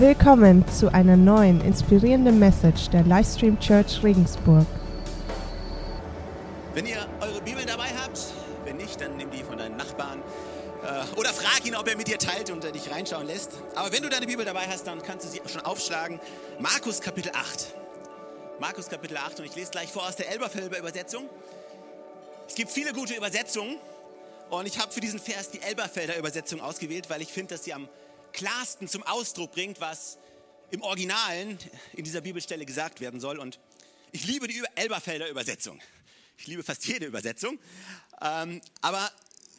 Willkommen zu einer neuen inspirierenden Message der Livestream Church Regensburg. Wenn ihr eure Bibel dabei habt, wenn nicht, dann nimm die von deinen Nachbarn äh, oder frag ihn, ob er mit dir teilt und äh, dich reinschauen lässt. Aber wenn du deine Bibel dabei hast, dann kannst du sie schon aufschlagen. Markus Kapitel 8. Markus Kapitel 8 und ich lese gleich vor aus der Elberfelder Übersetzung. Es gibt viele gute Übersetzungen und ich habe für diesen Vers die Elberfelder Übersetzung ausgewählt, weil ich finde, dass sie am klarsten zum Ausdruck bringt, was im Originalen in dieser Bibelstelle gesagt werden soll. Und ich liebe die Elberfelder Übersetzung. Ich liebe fast jede Übersetzung. Ähm, aber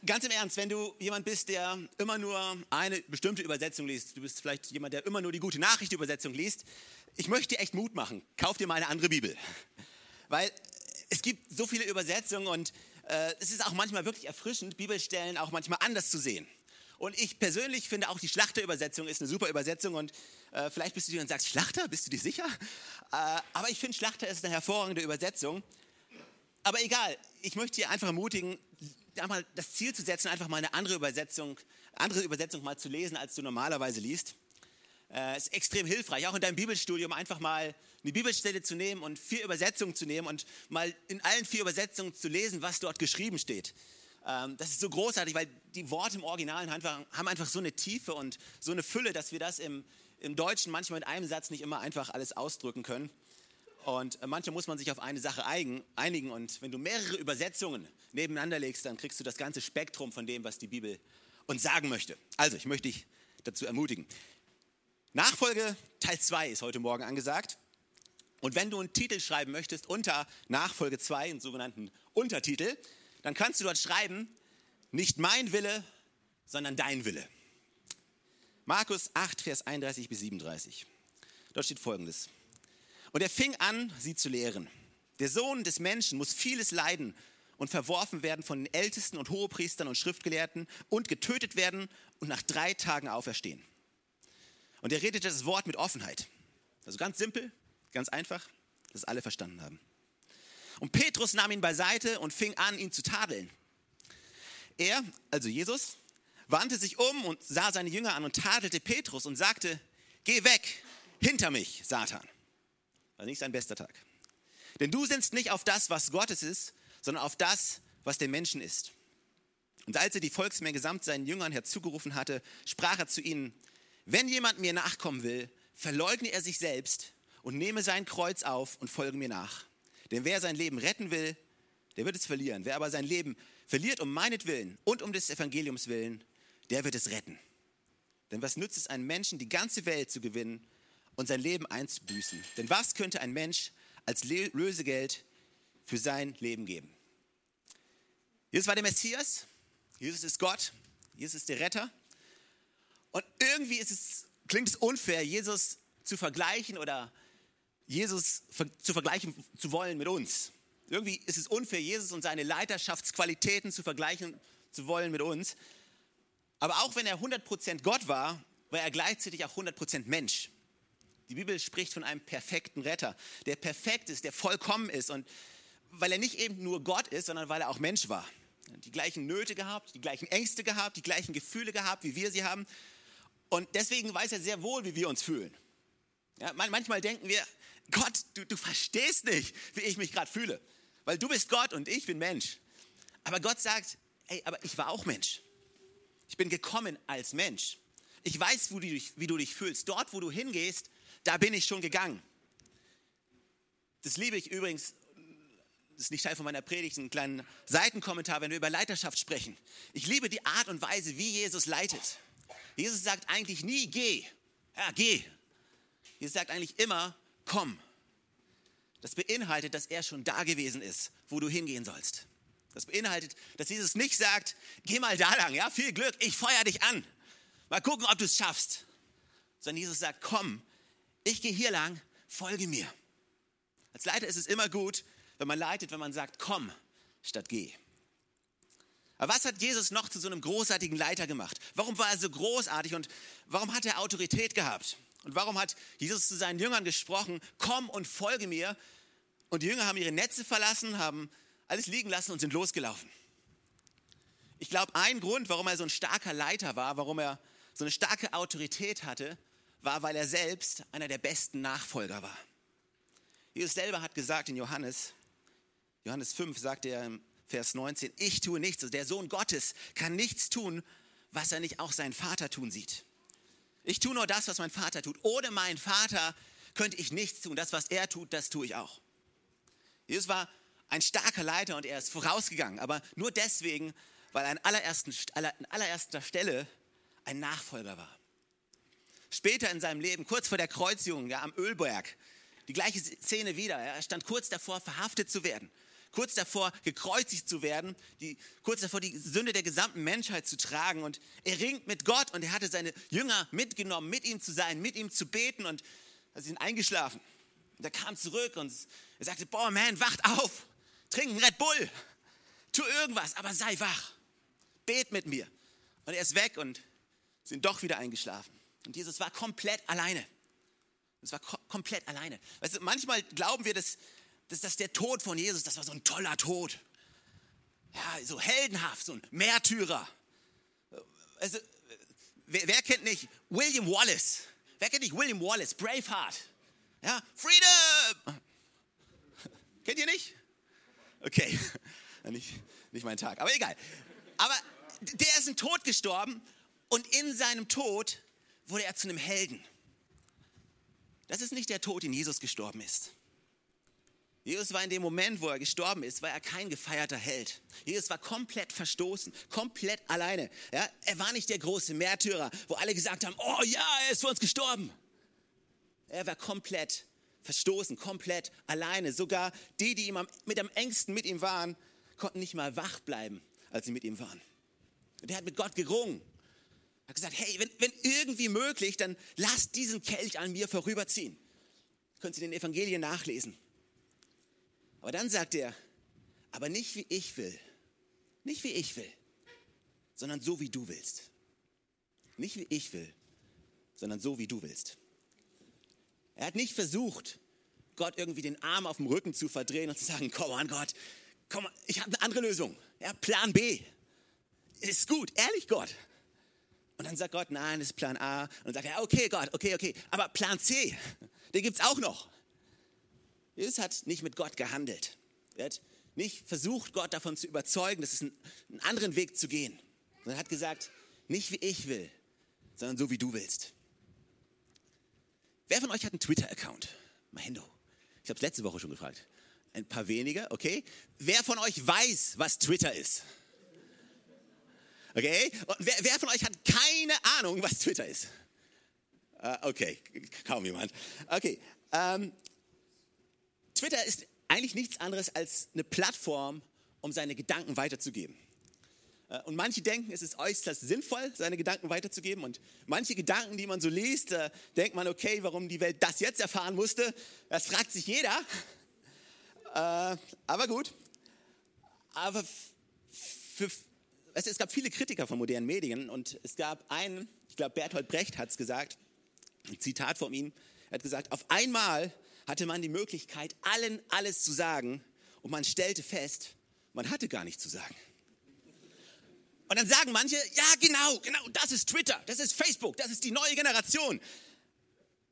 ganz im Ernst, wenn du jemand bist, der immer nur eine bestimmte Übersetzung liest, du bist vielleicht jemand, der immer nur die gute Nachricht Übersetzung liest, ich möchte dir echt Mut machen. Kauf dir mal eine andere Bibel. Weil es gibt so viele Übersetzungen und äh, es ist auch manchmal wirklich erfrischend, Bibelstellen auch manchmal anders zu sehen. Und ich persönlich finde auch die Schlachterübersetzung ist eine super Übersetzung und äh, vielleicht bist du dir und sagst, Schlachter, bist du dir sicher? Äh, aber ich finde Schlachter ist eine hervorragende Übersetzung. Aber egal, ich möchte dir einfach ermutigen, einmal das Ziel zu setzen, einfach mal eine andere Übersetzung, andere Übersetzung mal zu lesen, als du normalerweise liest. Äh, ist extrem hilfreich, auch in deinem Bibelstudium einfach mal eine Bibelstelle zu nehmen und vier Übersetzungen zu nehmen und mal in allen vier Übersetzungen zu lesen, was dort geschrieben steht. Ähm, das ist so großartig, weil die Worte im Original haben einfach so eine Tiefe und so eine Fülle, dass wir das im, im Deutschen manchmal mit einem Satz nicht immer einfach alles ausdrücken können. Und äh, manchmal muss man sich auf eine Sache einigen. Und wenn du mehrere Übersetzungen nebeneinander legst, dann kriegst du das ganze Spektrum von dem, was die Bibel uns sagen möchte. Also, ich möchte dich dazu ermutigen. Nachfolge Teil 2 ist heute Morgen angesagt. Und wenn du einen Titel schreiben möchtest unter Nachfolge 2, einen sogenannten Untertitel, dann kannst du dort schreiben, nicht mein Wille, sondern dein Wille. Markus 8, Vers 31 bis 37. Dort steht folgendes. Und er fing an, sie zu lehren. Der Sohn des Menschen muss vieles leiden und verworfen werden von den Ältesten und Hohepriestern und Schriftgelehrten und getötet werden und nach drei Tagen auferstehen. Und er redete das Wort mit Offenheit. Also ganz simpel, ganz einfach, dass alle verstanden haben. Und Petrus nahm ihn beiseite und fing an, ihn zu tadeln. Er, also Jesus, wandte sich um und sah seine Jünger an und tadelte Petrus und sagte, geh weg, hinter mich, Satan. War nicht sein bester Tag. Denn du sinnst nicht auf das, was Gottes ist, sondern auf das, was der Menschen ist. Und als er die Volksmenge samt seinen Jüngern herzugerufen hatte, sprach er zu ihnen, wenn jemand mir nachkommen will, verleugne er sich selbst und nehme sein Kreuz auf und folge mir nach. Denn wer sein Leben retten will, der wird es verlieren. Wer aber sein Leben verliert um meinetwillen und um des Evangeliums willen, der wird es retten. Denn was nützt es einem Menschen, die ganze Welt zu gewinnen und sein Leben einzubüßen? Denn was könnte ein Mensch als Lösegeld für sein Leben geben? Jesus war der Messias, Jesus ist Gott, Jesus ist der Retter. Und irgendwie es, klingt es unfair, Jesus zu vergleichen oder Jesus zu vergleichen zu wollen mit uns. Irgendwie ist es unfair, Jesus und seine Leiterschaftsqualitäten zu vergleichen zu wollen mit uns. Aber auch wenn er 100% Gott war, war er gleichzeitig auch 100% Mensch. Die Bibel spricht von einem perfekten Retter, der perfekt ist, der vollkommen ist. Und weil er nicht eben nur Gott ist, sondern weil er auch Mensch war. Die gleichen Nöte gehabt, die gleichen Ängste gehabt, die gleichen Gefühle gehabt, wie wir sie haben. Und deswegen weiß er sehr wohl, wie wir uns fühlen. Ja, manchmal denken wir, Gott, du, du verstehst nicht, wie ich mich gerade fühle. Weil du bist Gott und ich bin Mensch. Aber Gott sagt, ey, aber ich war auch Mensch. Ich bin gekommen als Mensch. Ich weiß, du dich, wie du dich fühlst. Dort, wo du hingehst, da bin ich schon gegangen. Das liebe ich übrigens, das ist nicht Teil von meiner Predigt, ein kleinen Seitenkommentar, wenn wir über Leiterschaft sprechen. Ich liebe die Art und Weise, wie Jesus leitet. Jesus sagt eigentlich nie, geh. Ja, geh. Jesus sagt eigentlich immer, komm. Das beinhaltet, dass er schon da gewesen ist, wo du hingehen sollst. Das beinhaltet, dass Jesus nicht sagt, geh mal da lang, ja, viel Glück, ich feuer dich an. Mal gucken, ob du es schaffst. Sondern Jesus sagt, komm, ich gehe hier lang, folge mir. Als Leiter ist es immer gut, wenn man leitet, wenn man sagt, komm, statt geh. Aber was hat Jesus noch zu so einem großartigen Leiter gemacht? Warum war er so großartig und warum hat er Autorität gehabt? Und warum hat Jesus zu seinen Jüngern gesprochen, komm und folge mir? Und die Jünger haben ihre Netze verlassen, haben alles liegen lassen und sind losgelaufen. Ich glaube, ein Grund, warum er so ein starker Leiter war, warum er so eine starke Autorität hatte, war, weil er selbst einer der besten Nachfolger war. Jesus selber hat gesagt in Johannes, Johannes 5 sagt er im Vers 19, ich tue nichts. Also der Sohn Gottes kann nichts tun, was er nicht auch seinen Vater tun sieht. Ich tue nur das, was mein Vater tut. Ohne meinen Vater könnte ich nichts tun. Das, was er tut, das tue ich auch. Jesus war ein starker Leiter und er ist vorausgegangen, aber nur deswegen, weil er an, allerersten, an allererster Stelle ein Nachfolger war. Später in seinem Leben, kurz vor der Kreuzigung ja, am Ölberg, die gleiche Szene wieder. Er stand kurz davor, verhaftet zu werden, kurz davor, gekreuzigt zu werden, die, kurz davor, die Sünde der gesamten Menschheit zu tragen. Und er ringt mit Gott und er hatte seine Jünger mitgenommen, mit ihm zu sein, mit ihm zu beten und sie sind eingeschlafen. Und er kam zurück und er sagte, boah, man, wacht auf, trink einen Red Bull, tu irgendwas, aber sei wach, bet mit mir. Und er ist weg und sind doch wieder eingeschlafen. Und Jesus war komplett alleine. Es war ko komplett alleine. Weißt du, manchmal glauben wir, dass, dass das der Tod von Jesus, das war so ein toller Tod. Ja, so heldenhaft, so ein Märtyrer. Also, wer, wer kennt nicht William Wallace? Wer kennt nicht William Wallace, Braveheart? Ja, Freedom! Kennt ihr nicht? Okay, nicht, nicht mein Tag, aber egal. Aber der ist in Tod gestorben und in seinem Tod wurde er zu einem Helden. Das ist nicht der Tod, in Jesus gestorben ist. Jesus war in dem Moment, wo er gestorben ist, war er kein gefeierter Held. Jesus war komplett verstoßen, komplett alleine. Ja, er war nicht der große Märtyrer, wo alle gesagt haben, oh ja, er ist für uns gestorben. Er war komplett verstoßen, komplett alleine. Sogar die, die ihm am, mit am engsten mit ihm waren, konnten nicht mal wach bleiben, als sie mit ihm waren. Und er hat mit Gott gerungen hat gesagt, hey, wenn, wenn irgendwie möglich, dann lasst diesen Kelch an mir vorüberziehen. Können Sie den Evangelien nachlesen. Aber dann sagt er, aber nicht wie ich will, nicht wie ich will, sondern so wie du willst. Nicht wie ich will, sondern so wie du willst. Er hat nicht versucht, Gott irgendwie den Arm auf dem Rücken zu verdrehen und zu sagen, komm an Gott, komm, ich habe eine andere Lösung. Ja, Plan B. Ist gut, ehrlich Gott. Und dann sagt Gott, nein, das ist Plan A. Und dann sagt er, okay, Gott, okay, okay. Aber Plan C, den gibt es auch noch. Jesus hat nicht mit Gott gehandelt. Er hat nicht versucht, Gott davon zu überzeugen, dass es einen, anderen Weg zu gehen. Sondern er hat gesagt, nicht wie ich will, sondern so wie du willst. Wer von euch hat einen Twitter-Account? Mahendo. Ich habe es letzte Woche schon gefragt. Ein paar wenige, okay. Wer von euch weiß, was Twitter ist? Okay? Und wer, wer von euch hat keine Ahnung, was Twitter ist? Uh, okay, kaum jemand. Okay. Ähm, Twitter ist eigentlich nichts anderes als eine Plattform, um seine Gedanken weiterzugeben. Äh, und manche denken, es ist äußerst sinnvoll, seine Gedanken weiterzugeben. Und manche Gedanken, die man so liest, äh, denkt man, okay, warum die Welt das jetzt erfahren musste, das fragt sich jeder. Äh, aber gut. Aber für, es gab viele Kritiker von modernen Medien und es gab einen, ich glaube Bertolt Brecht hat es gesagt, ein Zitat von ihm, er hat gesagt, auf einmal hatte man die Möglichkeit, allen alles zu sagen und man stellte fest, man hatte gar nichts zu sagen. Und dann sagen manche, ja genau, genau, das ist Twitter, das ist Facebook, das ist die neue Generation.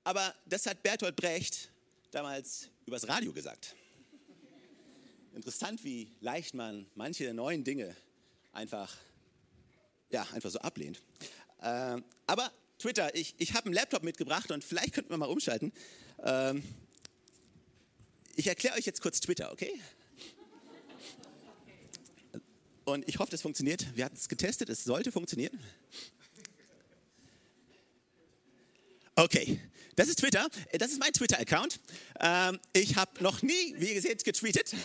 Aber das hat Bertolt Brecht damals übers Radio gesagt. Interessant, wie leicht man manche neuen Dinge einfach, ja, einfach so ablehnt. Ähm, aber Twitter, ich, ich habe einen Laptop mitgebracht und vielleicht könnten wir mal umschalten. Ähm, ich erkläre euch jetzt kurz Twitter, okay? Und ich hoffe, das funktioniert. Wir hatten es getestet, es sollte funktionieren. Okay, das ist Twitter. Das ist mein Twitter-Account. Ähm, ich habe noch nie, wie ihr seht, getweetet,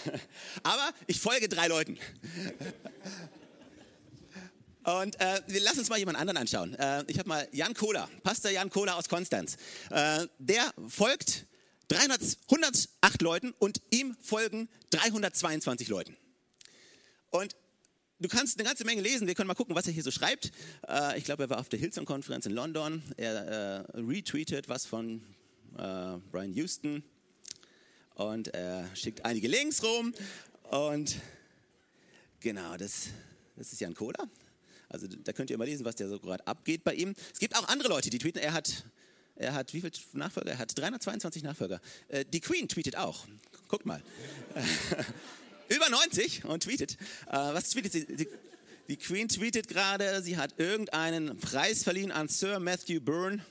aber ich folge drei Leuten. Und äh, lass uns mal jemand anderen anschauen. Äh, ich habe mal Jan Kohler, Pastor Jan Kohler aus Konstanz. Äh, der folgt 300, 108 Leuten und ihm folgen 322 Leuten. Und du kannst eine ganze Menge lesen. Wir können mal gucken, was er hier so schreibt. Äh, ich glaube, er war auf der Hillsong-Konferenz in London. Er äh, retweetet was von äh, Brian Houston und er schickt einige Links rum. Und genau, das, das ist Jan Kohler. Also da könnt ihr mal lesen, was der so gerade abgeht bei ihm. Es gibt auch andere Leute, die tweeten. Er hat Er hat wie viele Nachfolger? Er hat 322 Nachfolger. Äh, die Queen tweetet auch. Guckt mal. Über 90 und tweetet. Äh, was tweetet sie? Die, die Queen tweetet gerade, sie hat irgendeinen Preis verliehen an Sir Matthew Byrne,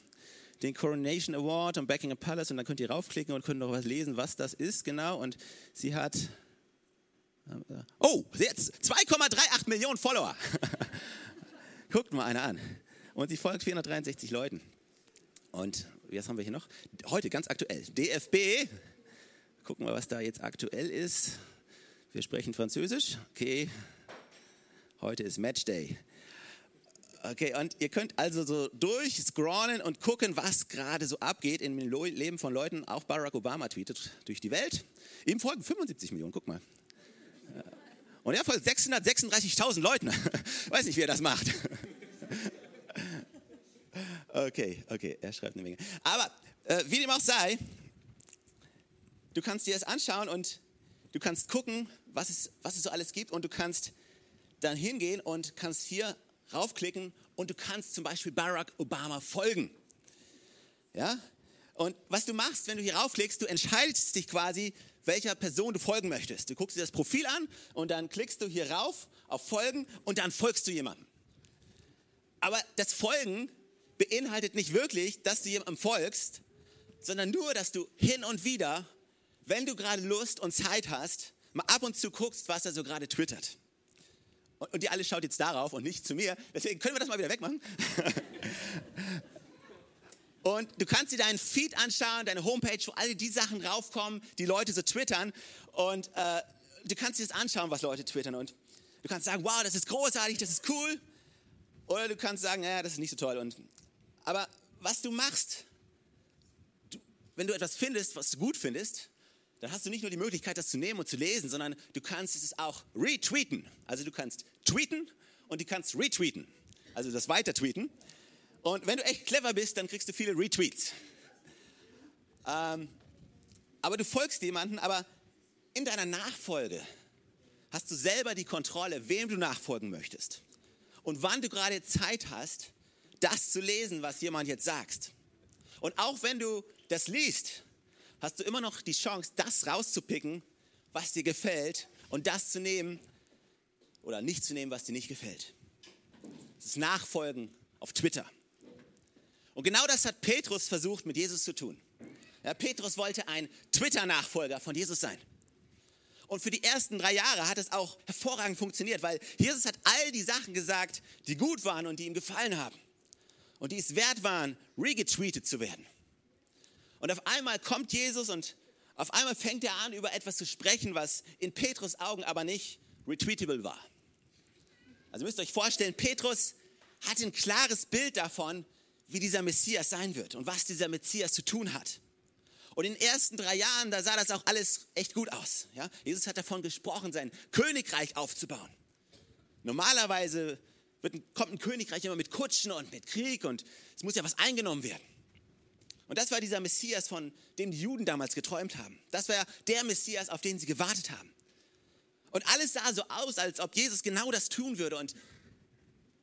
den Coronation Award am Buckingham Palace. Und dann könnt ihr raufklicken und könnt noch was lesen, was das ist genau. Und sie hat Oh, jetzt 2,38 Millionen Follower. Guckt mal einer an. Und sie folgt 463 Leuten. Und was haben wir hier noch? Heute ganz aktuell. DFB. Gucken wir, was da jetzt aktuell ist. Wir sprechen Französisch. Okay. Heute ist Matchday. Okay, und ihr könnt also so durchscrollen und gucken, was gerade so abgeht im Leben von Leuten. Auch Barack Obama tweetet durch die Welt. Ihm folgen 75 Millionen, guck mal. Und er folgt 636.000 Leuten. Weiß nicht, wie er das macht. Okay, okay, er schreibt eine Menge. Aber äh, wie dem auch sei, du kannst dir das anschauen und du kannst gucken, was es, was es so alles gibt und du kannst dann hingehen und kannst hier raufklicken und du kannst zum Beispiel Barack Obama folgen. Ja? Und was du machst, wenn du hier raufklickst, du entscheidest dich quasi, welcher Person du folgen möchtest. Du guckst dir das Profil an und dann klickst du hier rauf auf Folgen und dann folgst du jemandem. Aber das Folgen beinhaltet nicht wirklich, dass du jemandem folgst, sondern nur, dass du hin und wieder, wenn du gerade Lust und Zeit hast, mal ab und zu guckst, was er so gerade twittert. Und, und ihr alle schaut jetzt darauf und nicht zu mir. Deswegen können wir das mal wieder wegmachen. Und du kannst dir deinen Feed anschauen, deine Homepage, wo alle die Sachen raufkommen, die Leute so twittern. Und äh, du kannst dir das anschauen, was Leute twittern. Und du kannst sagen, wow, das ist großartig, das ist cool. Oder du kannst sagen, ja, das ist nicht so toll. Und, aber was du machst, du, wenn du etwas findest, was du gut findest, dann hast du nicht nur die Möglichkeit, das zu nehmen und zu lesen, sondern du kannst es auch retweeten. Also du kannst tweeten und du kannst retweeten. Also das weiter tweeten. Und wenn du echt clever bist, dann kriegst du viele Retweets. Ähm, aber du folgst jemanden, aber in deiner Nachfolge hast du selber die Kontrolle, wem du nachfolgen möchtest. Und wann du gerade Zeit hast, das zu lesen, was jemand jetzt sagt. Und auch wenn du das liest, hast du immer noch die Chance, das rauszupicken, was dir gefällt und das zu nehmen oder nicht zu nehmen, was dir nicht gefällt. Das ist Nachfolgen auf Twitter. Und genau das hat Petrus versucht mit Jesus zu tun. Ja, Petrus wollte ein Twitter-Nachfolger von Jesus sein. Und für die ersten drei Jahre hat es auch hervorragend funktioniert, weil Jesus hat all die Sachen gesagt, die gut waren und die ihm gefallen haben. Und die es wert waren, regetweetet zu werden. Und auf einmal kommt Jesus und auf einmal fängt er an, über etwas zu sprechen, was in Petrus Augen aber nicht retweetable war. Also müsst ihr euch vorstellen, Petrus hat ein klares Bild davon, wie dieser Messias sein wird und was dieser Messias zu tun hat. Und in den ersten drei Jahren, da sah das auch alles echt gut aus. Ja? Jesus hat davon gesprochen, sein Königreich aufzubauen. Normalerweise wird, kommt ein Königreich immer mit Kutschen und mit Krieg und es muss ja was eingenommen werden. Und das war dieser Messias, von dem die Juden damals geträumt haben. Das war der Messias, auf den sie gewartet haben. Und alles sah so aus, als ob Jesus genau das tun würde und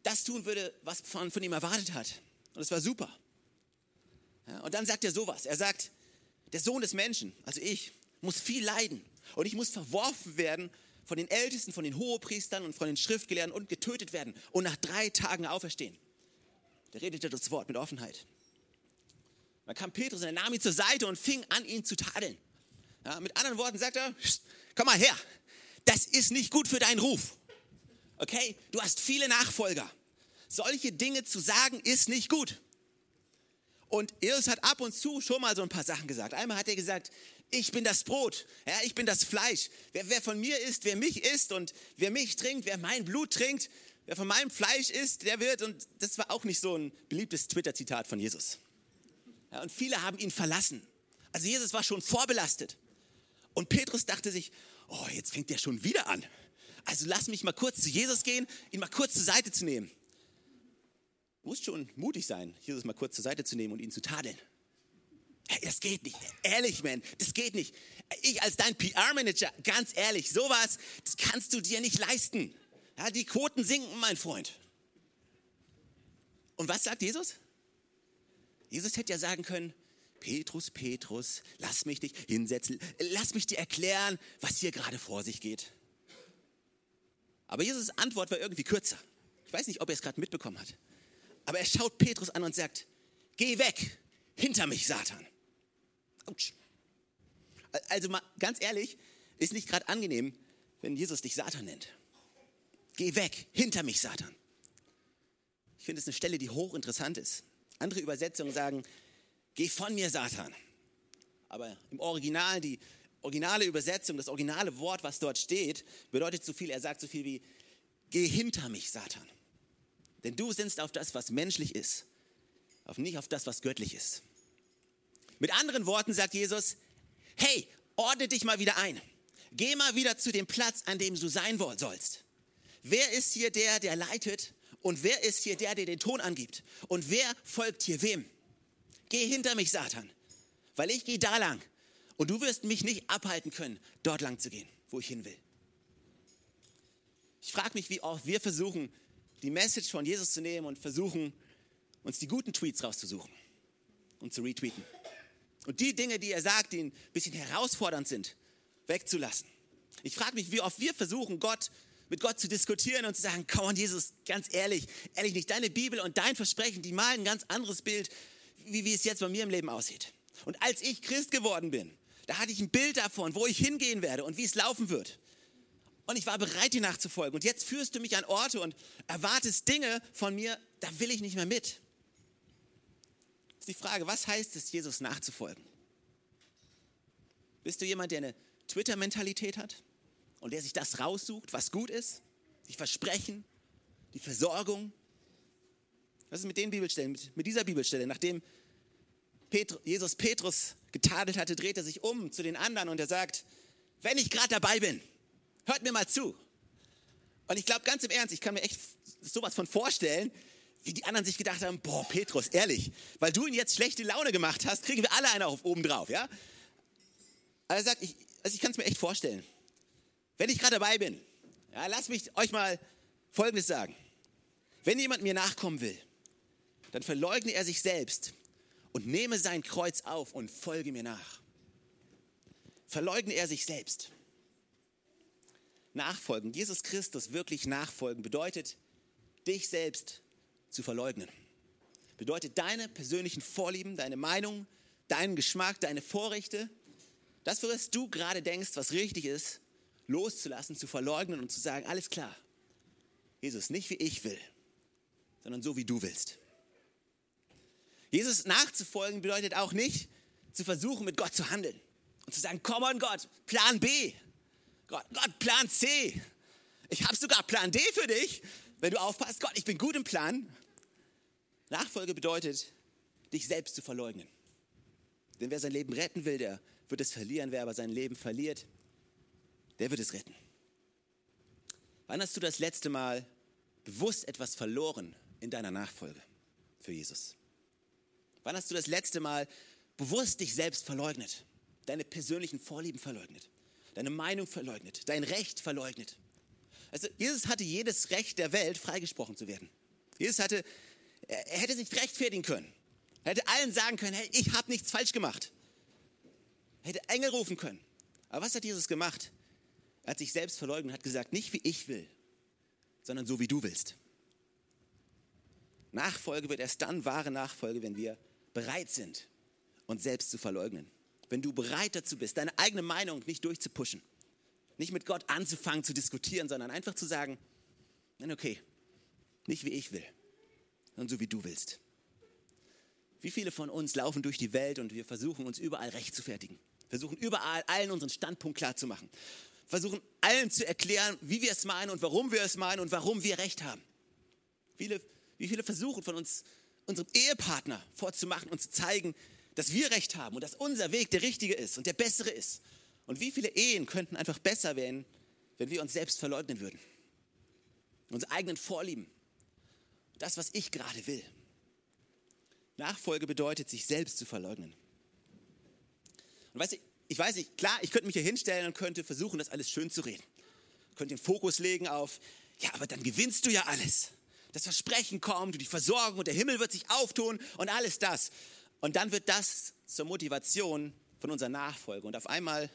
das tun würde, was man von ihm erwartet hat. Und es war super. Ja, und dann sagt er sowas. Er sagt, der Sohn des Menschen, also ich, muss viel leiden. Und ich muss verworfen werden von den Ältesten, von den Hohepriestern und von den Schriftgelehrten und getötet werden und nach drei Tagen auferstehen. Der redete das Wort mit Offenheit. Dann kam Petrus und er nahm ihn zur Seite und fing an, ihn zu tadeln. Ja, mit anderen Worten sagt er, komm mal her, das ist nicht gut für deinen Ruf. Okay, du hast viele Nachfolger solche Dinge zu sagen, ist nicht gut. Und Jesus hat ab und zu schon mal so ein paar Sachen gesagt. Einmal hat er gesagt, ich bin das Brot, ja, ich bin das Fleisch. Wer, wer von mir isst, wer mich isst und wer mich trinkt, wer mein Blut trinkt, wer von meinem Fleisch isst, der wird. Und das war auch nicht so ein beliebtes Twitter-Zitat von Jesus. Ja, und viele haben ihn verlassen. Also Jesus war schon vorbelastet. Und Petrus dachte sich, oh, jetzt fängt der schon wieder an. Also lass mich mal kurz zu Jesus gehen, ihn mal kurz zur Seite zu nehmen. Du musst schon mutig sein, Jesus mal kurz zur Seite zu nehmen und ihn zu tadeln. Hey, das geht nicht. Ehrlich, man, das geht nicht. Ich als dein PR-Manager, ganz ehrlich, sowas, das kannst du dir nicht leisten. Ja, die Quoten sinken, mein Freund. Und was sagt Jesus? Jesus hätte ja sagen können, Petrus, Petrus, lass mich dich hinsetzen, lass mich dir erklären, was hier gerade vor sich geht. Aber Jesus' Antwort war irgendwie kürzer. Ich weiß nicht, ob er es gerade mitbekommen hat. Aber er schaut Petrus an und sagt, geh weg, hinter mich, Satan. Autsch. Also mal ganz ehrlich, ist nicht gerade angenehm, wenn Jesus dich Satan nennt. Geh weg, hinter mich, Satan. Ich finde es eine Stelle, die hochinteressant ist. Andere Übersetzungen sagen, geh von mir, Satan. Aber im Original, die originale Übersetzung, das originale Wort, was dort steht, bedeutet so viel, er sagt so viel wie, geh hinter mich, Satan. Denn du sinnst auf das, was menschlich ist, auf nicht auf das, was göttlich ist. Mit anderen Worten sagt Jesus, hey, ordne dich mal wieder ein. Geh mal wieder zu dem Platz, an dem du sein sollst. Wer ist hier der, der leitet? Und wer ist hier der, der den Ton angibt? Und wer folgt hier wem? Geh hinter mich, Satan, weil ich gehe da lang. Und du wirst mich nicht abhalten können, dort lang zu gehen, wo ich hin will. Ich frage mich, wie oft wir versuchen, die Message von Jesus zu nehmen und versuchen, uns die guten Tweets rauszusuchen und zu retweeten. Und die Dinge, die er sagt, die ein bisschen herausfordernd sind, wegzulassen. Ich frage mich, wie oft wir versuchen, Gott mit Gott zu diskutieren und zu sagen, komm on Jesus, ganz ehrlich, ehrlich nicht, deine Bibel und dein Versprechen, die malen ein ganz anderes Bild, wie, wie es jetzt bei mir im Leben aussieht. Und als ich Christ geworden bin, da hatte ich ein Bild davon, wo ich hingehen werde und wie es laufen wird. Und ich war bereit, dir nachzufolgen. Und jetzt führst du mich an Orte und erwartest Dinge von mir, da will ich nicht mehr mit. Die Frage, was heißt es, Jesus nachzufolgen? Bist du jemand, der eine Twitter-Mentalität hat und der sich das raussucht, was gut ist? Die Versprechen, die Versorgung? Was ist mit den Bibelstellen, mit, mit dieser Bibelstelle? Nachdem Petru, Jesus Petrus getadelt hatte, dreht er sich um zu den anderen und er sagt, wenn ich gerade dabei bin, Hört mir mal zu. Und ich glaube ganz im Ernst, ich kann mir echt sowas von vorstellen, wie die anderen sich gedacht haben, boah, Petrus, ehrlich, weil du ihn jetzt schlechte Laune gemacht hast, kriegen wir alle eine auf oben drauf, ja? Er sagt, ich, also ich kann es mir echt vorstellen. Wenn ich gerade dabei bin, ja, lass mich euch mal Folgendes sagen. Wenn jemand mir nachkommen will, dann verleugne er sich selbst und nehme sein Kreuz auf und folge mir nach. Verleugne er sich selbst nachfolgen, Jesus Christus wirklich nachfolgen, bedeutet, dich selbst zu verleugnen. Bedeutet deine persönlichen Vorlieben, deine Meinung, deinen Geschmack, deine Vorrechte, das, was du gerade denkst, was richtig ist, loszulassen, zu verleugnen und zu sagen, alles klar, Jesus, nicht wie ich will, sondern so wie du willst. Jesus nachzufolgen bedeutet auch nicht, zu versuchen, mit Gott zu handeln und zu sagen, komm on Gott, Plan B, Gott, Gott, Plan C. Ich habe sogar Plan D für dich, wenn du aufpasst. Gott, ich bin gut im Plan. Nachfolge bedeutet, dich selbst zu verleugnen. Denn wer sein Leben retten will, der wird es verlieren. Wer aber sein Leben verliert, der wird es retten. Wann hast du das letzte Mal bewusst etwas verloren in deiner Nachfolge für Jesus? Wann hast du das letzte Mal bewusst dich selbst verleugnet, deine persönlichen Vorlieben verleugnet? deine Meinung verleugnet, dein Recht verleugnet. Also Jesus hatte jedes Recht der Welt, freigesprochen zu werden. Jesus hatte, er hätte sich rechtfertigen können. Er hätte allen sagen können, hey, ich habe nichts falsch gemacht. Er hätte Engel rufen können. Aber was hat Jesus gemacht? Er hat sich selbst verleugnet und hat gesagt, nicht wie ich will, sondern so wie du willst. Nachfolge wird erst dann wahre Nachfolge, wenn wir bereit sind, uns selbst zu verleugnen wenn du bereit dazu bist, deine eigene Meinung nicht durchzupuschen, nicht mit Gott anzufangen zu diskutieren, sondern einfach zu sagen, nein, okay, nicht wie ich will, sondern so wie du willst. Wie viele von uns laufen durch die Welt und wir versuchen uns überall recht zu fertigen, versuchen überall allen unseren Standpunkt klar zu machen, versuchen allen zu erklären, wie wir es meinen und warum wir es meinen und warum wir recht haben. Viele, wie viele versuchen von uns, unserem Ehepartner vorzumachen und zu zeigen, dass wir recht haben und dass unser Weg der richtige ist und der bessere ist. Und wie viele Ehen könnten einfach besser werden, wenn wir uns selbst verleugnen würden? Unsere eigenen Vorlieben. Das, was ich gerade will. Nachfolge bedeutet, sich selbst zu verleugnen. Und weißt du, ich weiß nicht, klar, ich könnte mich hier hinstellen und könnte versuchen, das alles schön zu reden. Ich könnte den Fokus legen auf, ja, aber dann gewinnst du ja alles. Das Versprechen kommt und die Versorgung und der Himmel wird sich auftun und alles das. Und dann wird das zur Motivation von unserer Nachfolge. Und auf einmal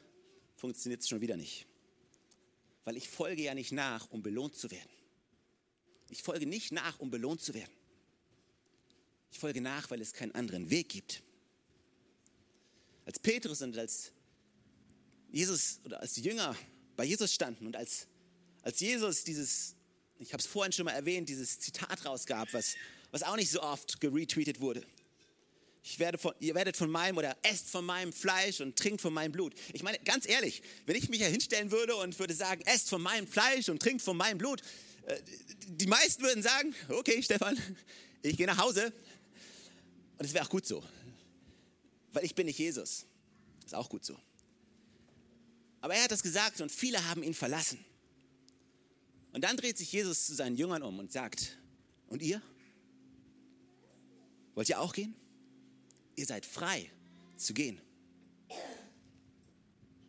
funktioniert es schon wieder nicht. Weil ich folge ja nicht nach, um belohnt zu werden. Ich folge nicht nach, um belohnt zu werden. Ich folge nach, weil es keinen anderen Weg gibt. Als Petrus und als Jesus oder als die Jünger bei Jesus standen und als, als Jesus dieses, ich habe es vorhin schon mal erwähnt, dieses Zitat rausgab, was, was auch nicht so oft geretweetet wurde. Ich werde von, ihr werdet von meinem oder esst von meinem Fleisch und trinkt von meinem Blut. Ich meine, ganz ehrlich, wenn ich mich hier hinstellen würde und würde sagen, esst von meinem Fleisch und trinkt von meinem Blut, äh, die meisten würden sagen, okay, Stefan, ich gehe nach Hause. Und es wäre auch gut so, weil ich bin nicht Jesus. Ist auch gut so. Aber er hat das gesagt und viele haben ihn verlassen. Und dann dreht sich Jesus zu seinen Jüngern um und sagt, und ihr? Wollt ihr auch gehen? Ihr seid frei zu gehen.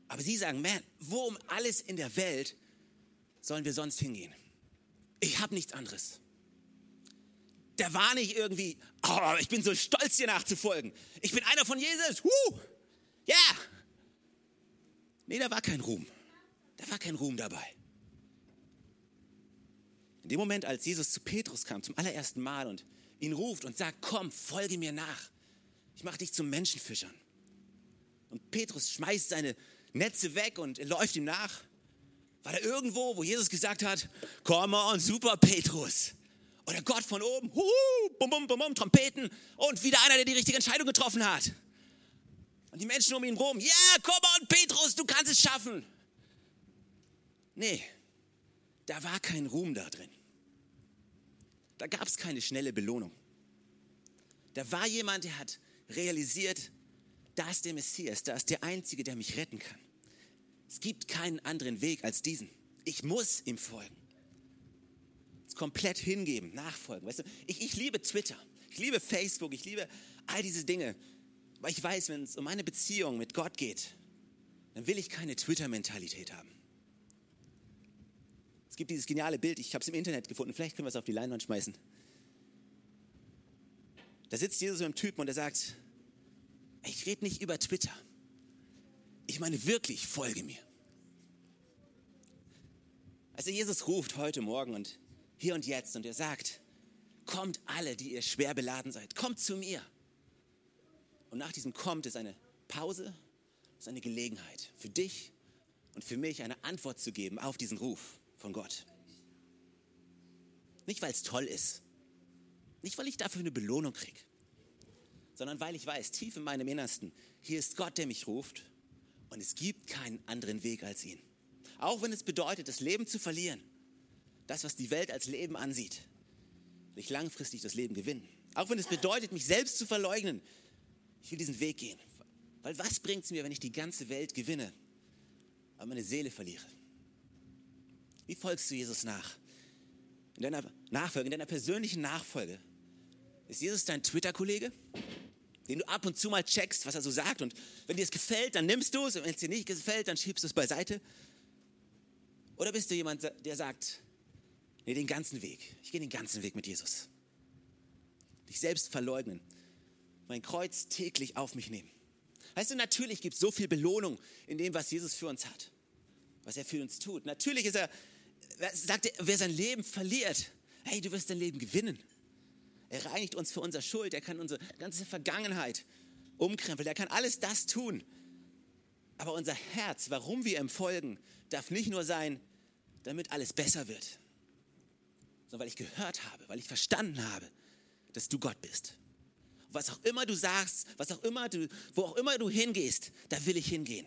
Aber sie sagen, man, wo um alles in der Welt sollen wir sonst hingehen? Ich habe nichts anderes. Der war nicht irgendwie, oh, ich bin so stolz, dir nachzufolgen. Ich bin einer von Jesus. Ja. Yeah. Nee, da war kein Ruhm. Da war kein Ruhm dabei. In dem Moment, als Jesus zu Petrus kam, zum allerersten Mal und ihn ruft und sagt, komm, folge mir nach. Ich mache dich zum Menschenfischern. Und Petrus schmeißt seine Netze weg und läuft ihm nach. War da irgendwo, wo Jesus gesagt hat, komm on, super Petrus. Oder Gott von oben, huhu, bum, bum, bum, bum, Trompeten und wieder einer, der die richtige Entscheidung getroffen hat. Und die Menschen um ihn rum, ja, yeah, komm on, Petrus, du kannst es schaffen. Nee, da war kein Ruhm da drin. Da gab es keine schnelle Belohnung. Da war jemand, der hat realisiert, da ist der Messias, da ist der Einzige, der mich retten kann. Es gibt keinen anderen Weg als diesen. Ich muss ihm folgen. Komplett hingeben, nachfolgen. Weißt du, ich, ich liebe Twitter, ich liebe Facebook, ich liebe all diese Dinge. Weil ich weiß, wenn es um meine Beziehung mit Gott geht, dann will ich keine Twitter-Mentalität haben. Es gibt dieses geniale Bild, ich habe es im Internet gefunden, vielleicht können wir es auf die Leinwand schmeißen. Da sitzt Jesus mit einem Typen und er sagt, ich rede nicht über Twitter. Ich meine wirklich, folge mir. Also Jesus ruft heute Morgen und hier und jetzt und er sagt, kommt alle, die ihr schwer beladen seid, kommt zu mir. Und nach diesem kommt ist eine Pause, ist eine Gelegenheit für dich und für mich eine Antwort zu geben auf diesen Ruf von Gott. Nicht, weil es toll ist, nicht, weil ich dafür eine Belohnung kriege, sondern weil ich weiß, tief in meinem Innersten, hier ist Gott, der mich ruft und es gibt keinen anderen Weg als ihn. Auch wenn es bedeutet, das Leben zu verlieren, das, was die Welt als Leben ansieht, will ich langfristig das Leben gewinnen. Auch wenn es bedeutet, mich selbst zu verleugnen, ich will diesen Weg gehen. Weil was bringt es mir, wenn ich die ganze Welt gewinne, aber meine Seele verliere? Wie folgst du Jesus nach? In deiner Nachfolge, in deiner persönlichen Nachfolge. Ist Jesus dein Twitter-Kollege, den du ab und zu mal checkst, was er so sagt? Und wenn dir es gefällt, dann nimmst du es. Und wenn es dir nicht gefällt, dann schiebst du es beiseite. Oder bist du jemand, der sagt, nee, den ganzen Weg. Ich gehe den ganzen Weg mit Jesus. Dich selbst verleugnen. Mein Kreuz täglich auf mich nehmen. Weißt du, natürlich gibt es so viel Belohnung in dem, was Jesus für uns hat. Was er für uns tut. Natürlich ist er, sagt er, wer sein Leben verliert, hey, du wirst dein Leben gewinnen. Er reinigt uns für unsere Schuld. Er kann unsere ganze Vergangenheit umkrempeln. Er kann alles das tun. Aber unser Herz, warum wir ihm folgen, darf nicht nur sein, damit alles besser wird, sondern weil ich gehört habe, weil ich verstanden habe, dass du Gott bist. was auch immer du sagst, was auch immer du, wo auch immer du hingehst, da will ich hingehen.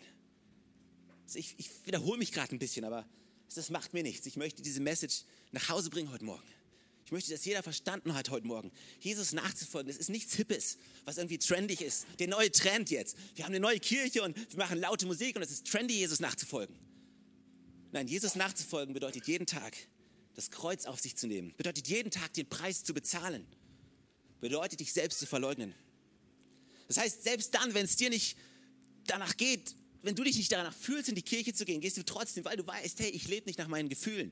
Also ich, ich wiederhole mich gerade ein bisschen, aber das macht mir nichts. Ich möchte diese Message nach Hause bringen heute Morgen. Ich möchte, dass jeder verstanden hat heute Morgen. Jesus nachzufolgen, das ist nichts Hippes, was irgendwie trendig ist. Der neue Trend jetzt. Wir haben eine neue Kirche und wir machen laute Musik und es ist trendy, Jesus nachzufolgen. Nein, Jesus nachzufolgen bedeutet jeden Tag das Kreuz auf sich zu nehmen. Bedeutet jeden Tag den Preis zu bezahlen. Bedeutet dich selbst zu verleugnen. Das heißt, selbst dann, wenn es dir nicht danach geht, wenn du dich nicht danach fühlst, in die Kirche zu gehen, gehst du trotzdem, weil du weißt, hey, ich lebe nicht nach meinen Gefühlen.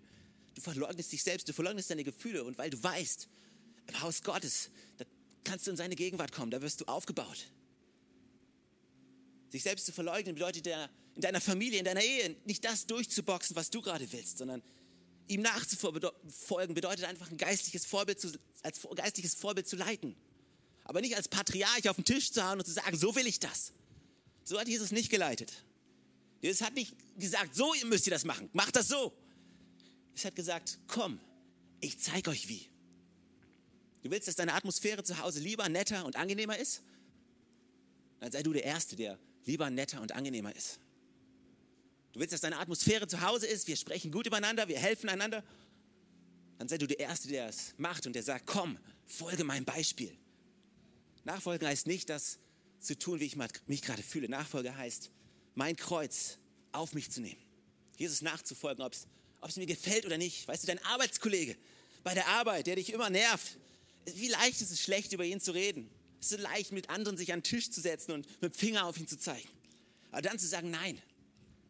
Du verleugnest dich selbst, du verleugnest deine Gefühle und weil du weißt, im Haus Gottes, da kannst du in seine Gegenwart kommen, da wirst du aufgebaut. Sich selbst zu verleugnen bedeutet in deiner Familie, in deiner Ehe nicht das durchzuboxen, was du gerade willst, sondern ihm nachzufolgen bedeutet einfach ein geistliches Vorbild zu, als geistliches Vorbild zu leiten. Aber nicht als Patriarch auf den Tisch zu hauen und zu sagen, so will ich das. So hat Jesus nicht geleitet. Jesus hat nicht gesagt, so müsst ihr das machen, macht das so. Es hat gesagt, komm, ich zeige euch wie. Du willst, dass deine Atmosphäre zu Hause lieber, netter und angenehmer ist? Dann sei du der Erste, der lieber, netter und angenehmer ist. Du willst, dass deine Atmosphäre zu Hause ist, wir sprechen gut übereinander, wir helfen einander. Dann sei du der Erste, der es macht und der sagt, komm, folge meinem Beispiel. Nachfolgen heißt nicht, das zu tun, wie ich mich gerade fühle. Nachfolge heißt, mein Kreuz auf mich zu nehmen. Jesus nachzufolgen, ob es mir gefällt oder nicht. Weißt du, dein Arbeitskollege bei der Arbeit, der dich immer nervt, wie leicht ist es, schlecht über ihn zu reden. Es ist so leicht, mit anderen sich an den Tisch zu setzen und mit dem Finger auf ihn zu zeigen. Aber dann zu sagen, nein,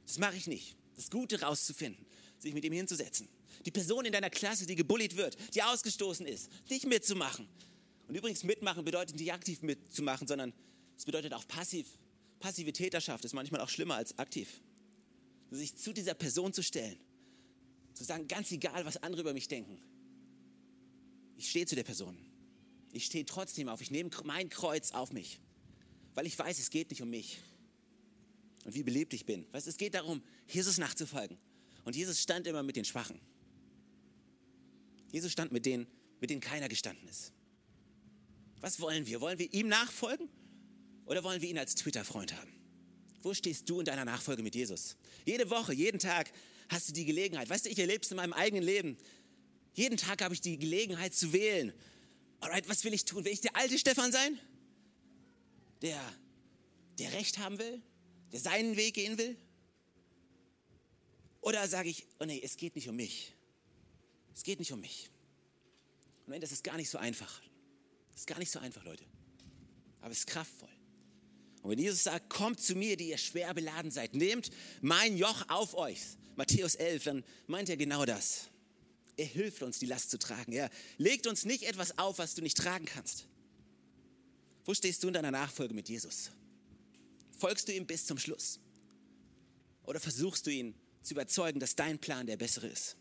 das mache ich nicht. Das Gute rauszufinden, sich mit ihm hinzusetzen. Die Person in deiner Klasse, die gebullied wird, die ausgestoßen ist, nicht mitzumachen, und übrigens mitmachen bedeutet nicht aktiv mitzumachen, sondern es bedeutet auch passiv. Passive Täterschaft ist manchmal auch schlimmer als aktiv. Sich zu dieser Person zu stellen, zu sagen, ganz egal, was andere über mich denken. Ich stehe zu der Person. Ich stehe trotzdem auf. Ich nehme mein Kreuz auf mich, weil ich weiß, es geht nicht um mich und wie beliebt ich bin. Weißt, es geht darum, Jesus nachzufolgen. Und Jesus stand immer mit den Schwachen. Jesus stand mit denen, mit denen keiner gestanden ist. Was wollen wir? Wollen wir ihm nachfolgen oder wollen wir ihn als Twitter-Freund haben? Wo stehst du in deiner Nachfolge mit Jesus? Jede Woche, jeden Tag hast du die Gelegenheit. Weißt du, ich erlebe es in meinem eigenen Leben. Jeden Tag habe ich die Gelegenheit zu wählen. Alright, was will ich tun? Will ich der alte Stefan sein? Der, der Recht haben will? Der seinen Weg gehen will? Oder sage ich, oh nee, es geht nicht um mich. Es geht nicht um mich. Und das ist gar nicht so einfach. Das ist gar nicht so einfach, Leute. Aber es ist kraftvoll. Und wenn Jesus sagt, kommt zu mir, die ihr schwer beladen seid, nehmt mein Joch auf euch, Matthäus 11, dann meint er genau das. Er hilft uns, die Last zu tragen. Er legt uns nicht etwas auf, was du nicht tragen kannst. Wo stehst du in deiner Nachfolge mit Jesus? Folgst du ihm bis zum Schluss? Oder versuchst du ihn zu überzeugen, dass dein Plan der bessere ist?